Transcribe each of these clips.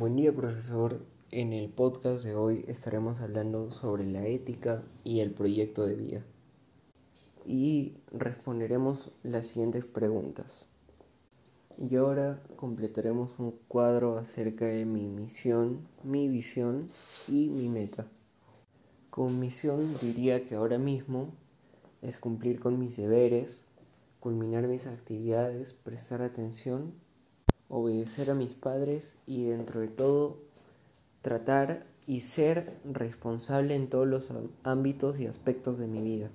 Buen día profesor, en el podcast de hoy estaremos hablando sobre la ética y el proyecto de vida. Y responderemos las siguientes preguntas. Y ahora completaremos un cuadro acerca de mi misión, mi visión y mi meta. Con misión diría que ahora mismo es cumplir con mis deberes, culminar mis actividades, prestar atención obedecer a mis padres y dentro de todo tratar y ser responsable en todos los ámbitos y aspectos de mi vida.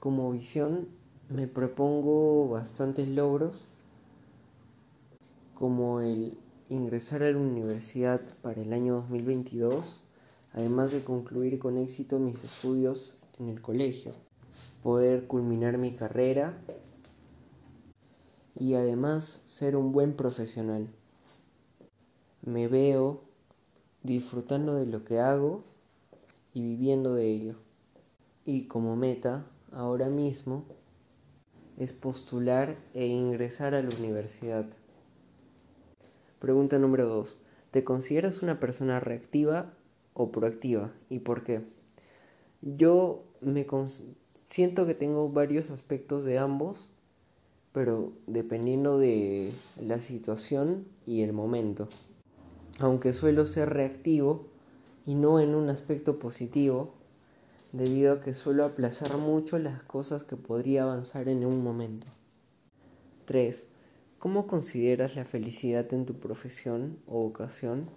Como visión me propongo bastantes logros como el ingresar a la universidad para el año 2022, además de concluir con éxito mis estudios en el colegio, poder culminar mi carrera y además ser un buen profesional. Me veo disfrutando de lo que hago y viviendo de ello. Y como meta, ahora mismo, es postular e ingresar a la universidad. Pregunta número 2. ¿Te consideras una persona reactiva o proactiva? ¿Y por qué? Yo me siento que tengo varios aspectos de ambos pero dependiendo de la situación y el momento. Aunque suelo ser reactivo y no en un aspecto positivo, debido a que suelo aplazar mucho las cosas que podría avanzar en un momento. 3. ¿Cómo consideras la felicidad en tu profesión o vocación?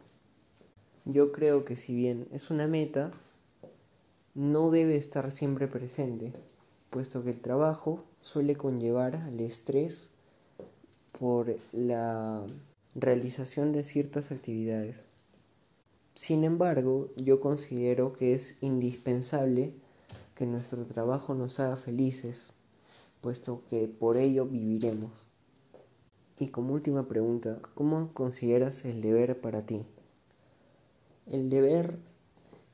Yo creo que si bien es una meta, no debe estar siempre presente, puesto que el trabajo suele conllevar al estrés por la realización de ciertas actividades. Sin embargo, yo considero que es indispensable que nuestro trabajo nos haga felices, puesto que por ello viviremos. Y como última pregunta, ¿cómo consideras el deber para ti? El deber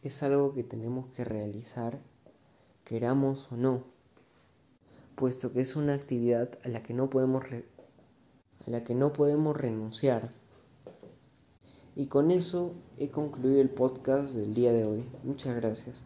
es algo que tenemos que realizar, queramos o no puesto que es una actividad a la que no podemos, a la que no podemos renunciar. Y con eso he concluido el podcast del día de hoy. Muchas gracias.